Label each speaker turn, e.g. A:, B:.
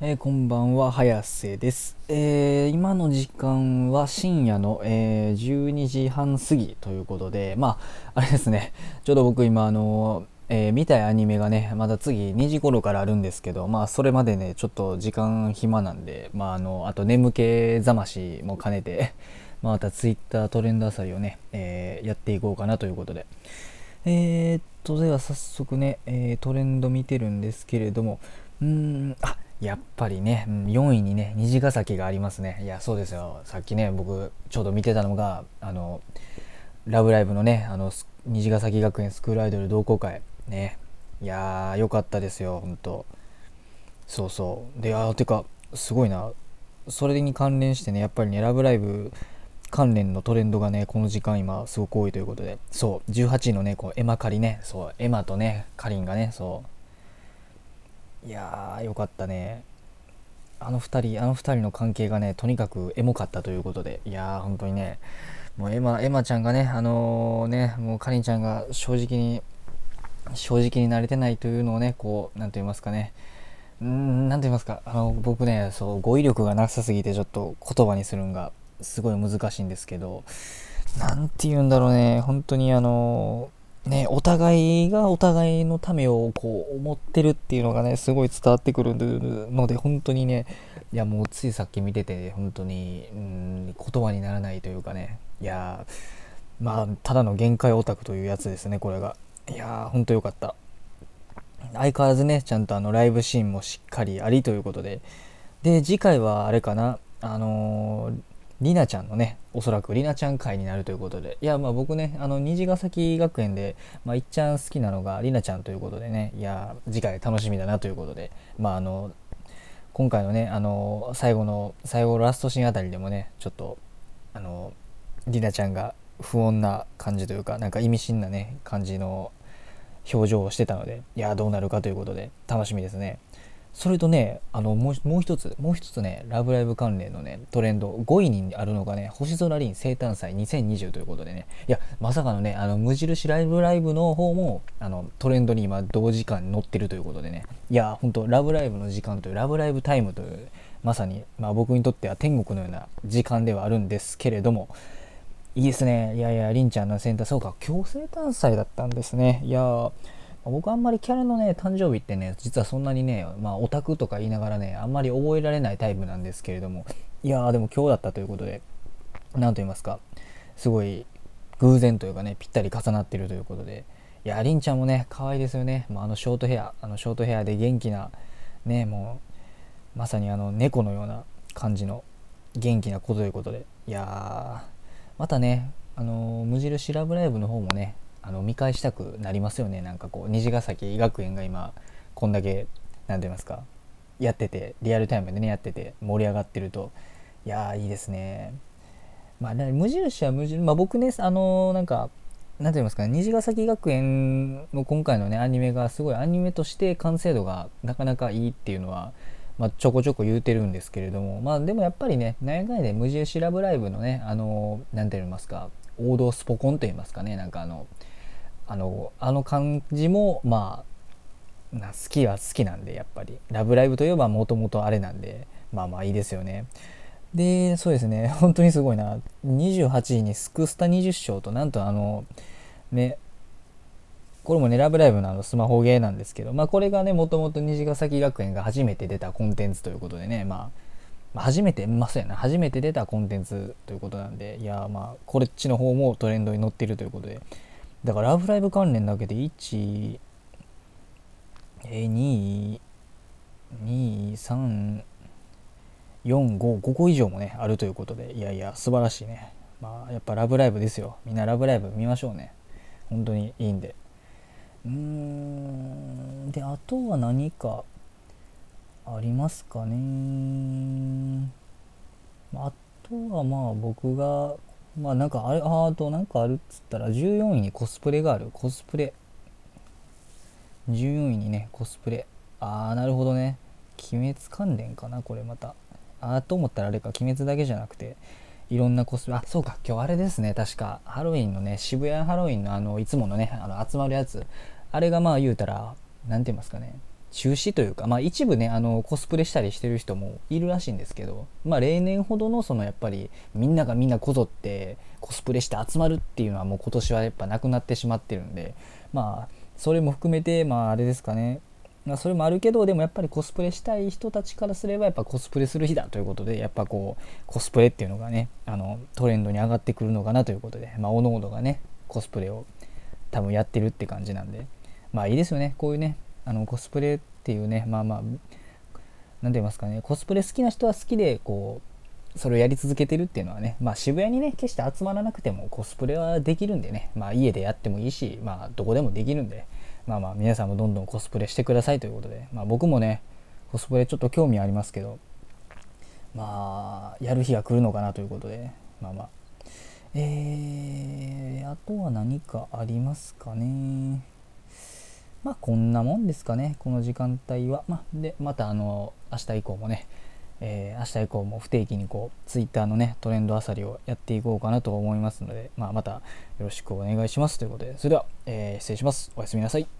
A: えー、こんばんは、早瀬です。えー、今の時間は深夜の、えー、12時半過ぎということで、まあ、あれですね、ちょうど僕今、あのえ見たいアニメがね、まだ次2時頃からあるんですけど、まあ、それまでね、ちょっと時間暇なんで、まあ、あの、あと眠気覚ましも兼ねて、また Twitter トレンドあさりをね、えやっていこうかなということで。えー、っと、では早速ね、えトレンド見てるんですけれども、うーん、あ、やっぱりね、4位にね、虹ヶ崎がありますね。いや、そうですよ。さっきね、僕、ちょうど見てたのが、あの、ラブライブのね、あの、虹ヶ崎学園スクールアイドル同好会。ね。いやー、よかったですよ、ほんと。そうそう。で、あーてか、すごいな。それに関連してね、やっぱりね、ラブライブ関連のトレンドがね、この時間今、すごく多いということで、そう、18位のね、こう、エマカリね、そう、エマとね、カリンがね、そう、いやーよかったね。あの2人あの2人の関係がねとにかくエモかったということで。いやー本当にね。もうエマエマちゃんがねあのー、ねもうかりんちゃんが正直に正直になれてないというのをねこう何と言いますかね。うん何と言いますか。あの僕ねそう語彙力がなさすぎてちょっと言葉にするんがすごい難しいんですけど。何て言うんだろうね。本当にあのね、お互いがお互いのためをこう思ってるっていうのがね、すごい伝わってくるので、本当にね、いやもうついさっき見てて、本当に、うん、言葉にならないというかね、いやまあ、ただの限界オタクというやつですね、これが。いやー、ほんとよかった。相変わらずね、ちゃんとあのライブシーンもしっかりありということで、で、次回はあれかな、あのーりなちゃんのね、おそらくりなちゃん会になるということで、いや、まあ僕ね、あの、虹ヶ崎学園で、まあ、いっちゃん好きなのがりなちゃんということでね、いや、次回楽しみだなということで、まああの、今回のね、あの、最後の、最後ラストシーンあたりでもね、ちょっと、あの、りなちゃんが不穏な感じというか、なんか意味深なね、感じの表情をしてたので、いや、どうなるかということで、楽しみですね。それとね、あの、もう、一つ、もう一つね、ラブライブ関連のね、トレンド、5位にあるのがね、星空凛生誕祭2020ということでね、いや、まさかのね、あの、無印ライブライブの方も、あの、トレンドに今、同時間に載ってるということでね、いや、ほんと、ラブライブの時間という、ラブライブタイムという、まさに、まあ僕にとっては天国のような時間ではあるんですけれども、いいですね。いやいや、りんちゃんのセンター、そうか、今日生誕祭だったんですね。いやー、僕あんまりキャラのね、誕生日ってね、実はそんなにね、まあオタクとか言いながらね、あんまり覚えられないタイプなんですけれども、いやーでも今日だったということで、何と言いますか、すごい偶然というかね、ぴったり重なってるということで、いや、りんちゃんもね、可愛いですよね。まあ、あのショートヘア、あのショートヘアで元気な、ね、もう、まさにあの猫のような感じの元気な子ということで、いやー、またね、あの無印ラブライブの方もね、あの見返したくなりますよね。なんかこう虹ヶ崎学園が今こんだけ何て言いますかやっててリアルタイムでねやってて盛り上がってるといやーいいですね。まあ無印は無印。まあ僕ねあのー、なんか何て言いますかね虹ヶ崎学園の今回のねアニメがすごいアニメとして完成度がなかなかいいっていうのはまあ、ちょこちょこ言うてるんですけれどもまあでもやっぱりね内外で無印ラブライブのねあの何て言いますか王道スポコンと言いますかね。なんかあのあのあの感じもまあ好きは好きなんでやっぱり「ラブライブ!」といえばもともとあれなんでまあまあいいですよね。でそうですね。本当にすごいな。28位にスクスタ20章となんとあのねこれもね、ラブライブのあのスマホゲーなんですけど、まあこれがね、もともと虹ヶ崎学園が初めて出たコンテンツということでね、まあ、初めて、まあそうやな、初めて出たコンテンツということなんで、いや、まあ、これっちの方もトレンドに乗ってるということで、だから、ラブライブ関連だけで1、え、2、2、3、4、5、5個以上もね、あるということで、いやいや、素晴らしいね。まあ、やっぱラブライブですよ。みんなラブライブ見ましょうね。本当にいいんで。うーん、で、あとは何かありますかね。あとはまあ僕がまあなんかあれ、あとなんかあるっつったら14位にコスプレがある。コスプレ。14位にね、コスプレ。あー、なるほどね。鬼滅関連かな、これまた。あーと思ったらあれか、鬼滅だけじゃなくて、いろんなコスプレ、あ、そうか、今日あれですね、確か、ハロウィンのね、渋谷ハロウィンのあの、いつものね、あの、集まるやつ。あれがまあ言うたら、何て言いますかね、中止というか、まあ、一部ねあのコスプレしたりしてる人もいるらしいんですけど、まあ、例年ほどのそのやっぱりみんながみんなこぞってコスプレして集まるっていうのはもう今年はやっぱなくなってしまってるんでまあそれも含めてまああれですかね。まあ、それもあるけどでもやっぱりコスプレしたい人たちからすればやっぱコスプレする日だということでやっぱこうコスプレっていうのがねあのトレンドに上がってくるのかなということでまあおのおのがねコスプレを多分やってるって感じなんでまあいいですよね。こういうねあのコスプレっていうねまあまあ何て言いますかねコスプレ好きな人は好きでこうそれをやり続けてるっていうのはねまあ渋谷にね決して集まらなくてもコスプレはできるんでねまあ家でやってもいいしまあどこでもできるんでまあまあ皆さんもどんどんコスプレしてくださいということでまあ僕もねコスプレちょっと興味ありますけどまあやる日が来るのかなということでまあまあ。えー、あとは何かありますかね。まあこんなもんですかね、この時間帯は。まあ、で、またあの、明日以降もね、えー、明日以降も不定期にこう、ツイッターのね、トレンドあさりをやっていこうかなと思いますので、まあ、またよろしくお願いしますということで、それでは、えー、失礼します。おやすみなさい。